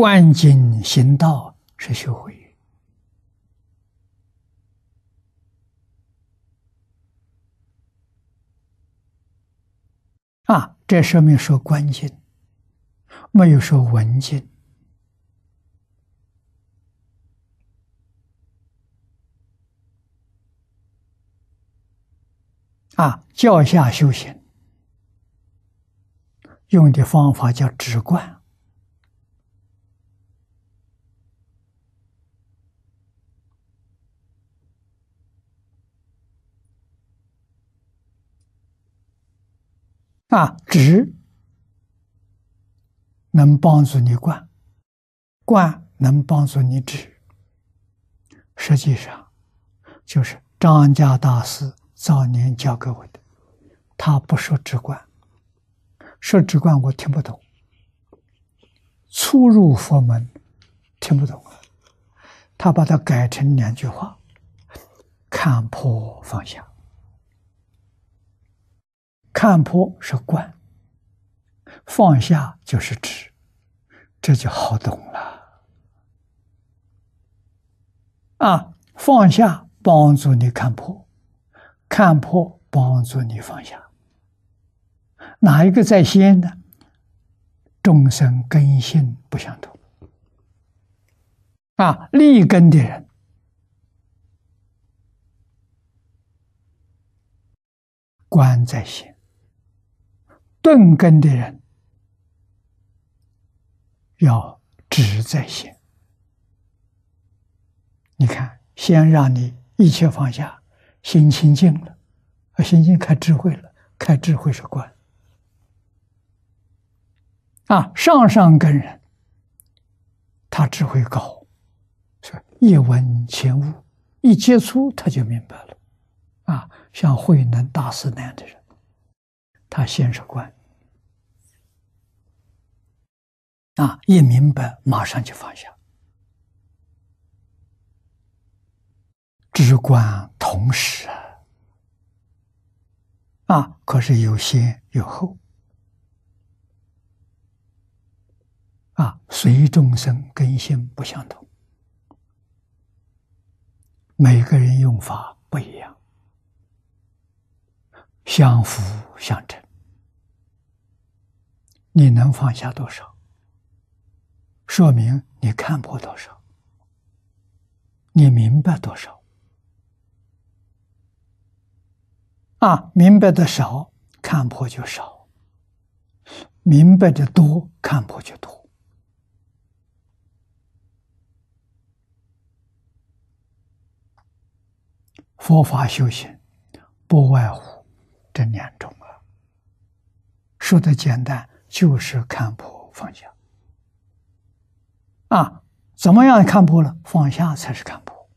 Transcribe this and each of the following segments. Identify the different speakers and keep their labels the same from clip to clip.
Speaker 1: 观景行道是修慧啊，这上面说观境，没有说文经啊，教下修行用的方法叫直观。啊，直能帮助你观，观能帮助你止。实际上，就是张家大师早年教给我的。他不说直观，说直观我听不懂。初入佛门，听不懂啊。他把它改成两句话：看破放下。看破是观，放下就是知，这就好懂了。啊，放下帮助你看破，看破帮助你放下。哪一个在先呢？众生根性不相同。啊，立根的人，观在先。钝根的人要直在先。你看，先让你一切放下，心清净了，啊，心境开智慧了，开智慧是观。啊，上上根人，他智慧高，是一闻前悟，一接触他就明白了。啊，像慧能大师那样的人。他先是观，啊，一明白马上就放下，知观同时啊，啊，可是有先有后，啊，随众生根性不相同，每个人用法不一样。相辅相成，你能放下多少，说明你看破多少，你明白多少。啊，明白的少，看破就少；明白的多，看破就多。佛法修行，不外乎。这两种啊，说的简单，就是看破放下啊。怎么样看破了？放下才是看破，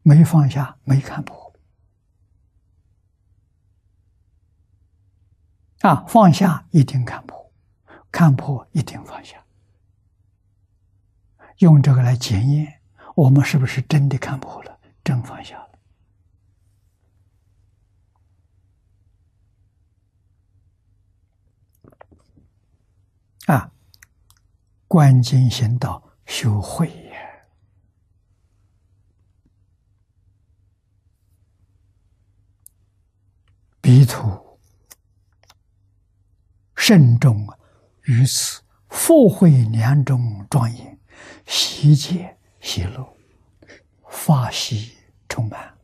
Speaker 1: 没放下没看破啊。放下一定看破，看破一定放下。用这个来检验我们是不是真的看破了，真放下。啊，观经行道修慧也，彼土慎重于此复会两种庄严，喜界喜乐，法喜充满。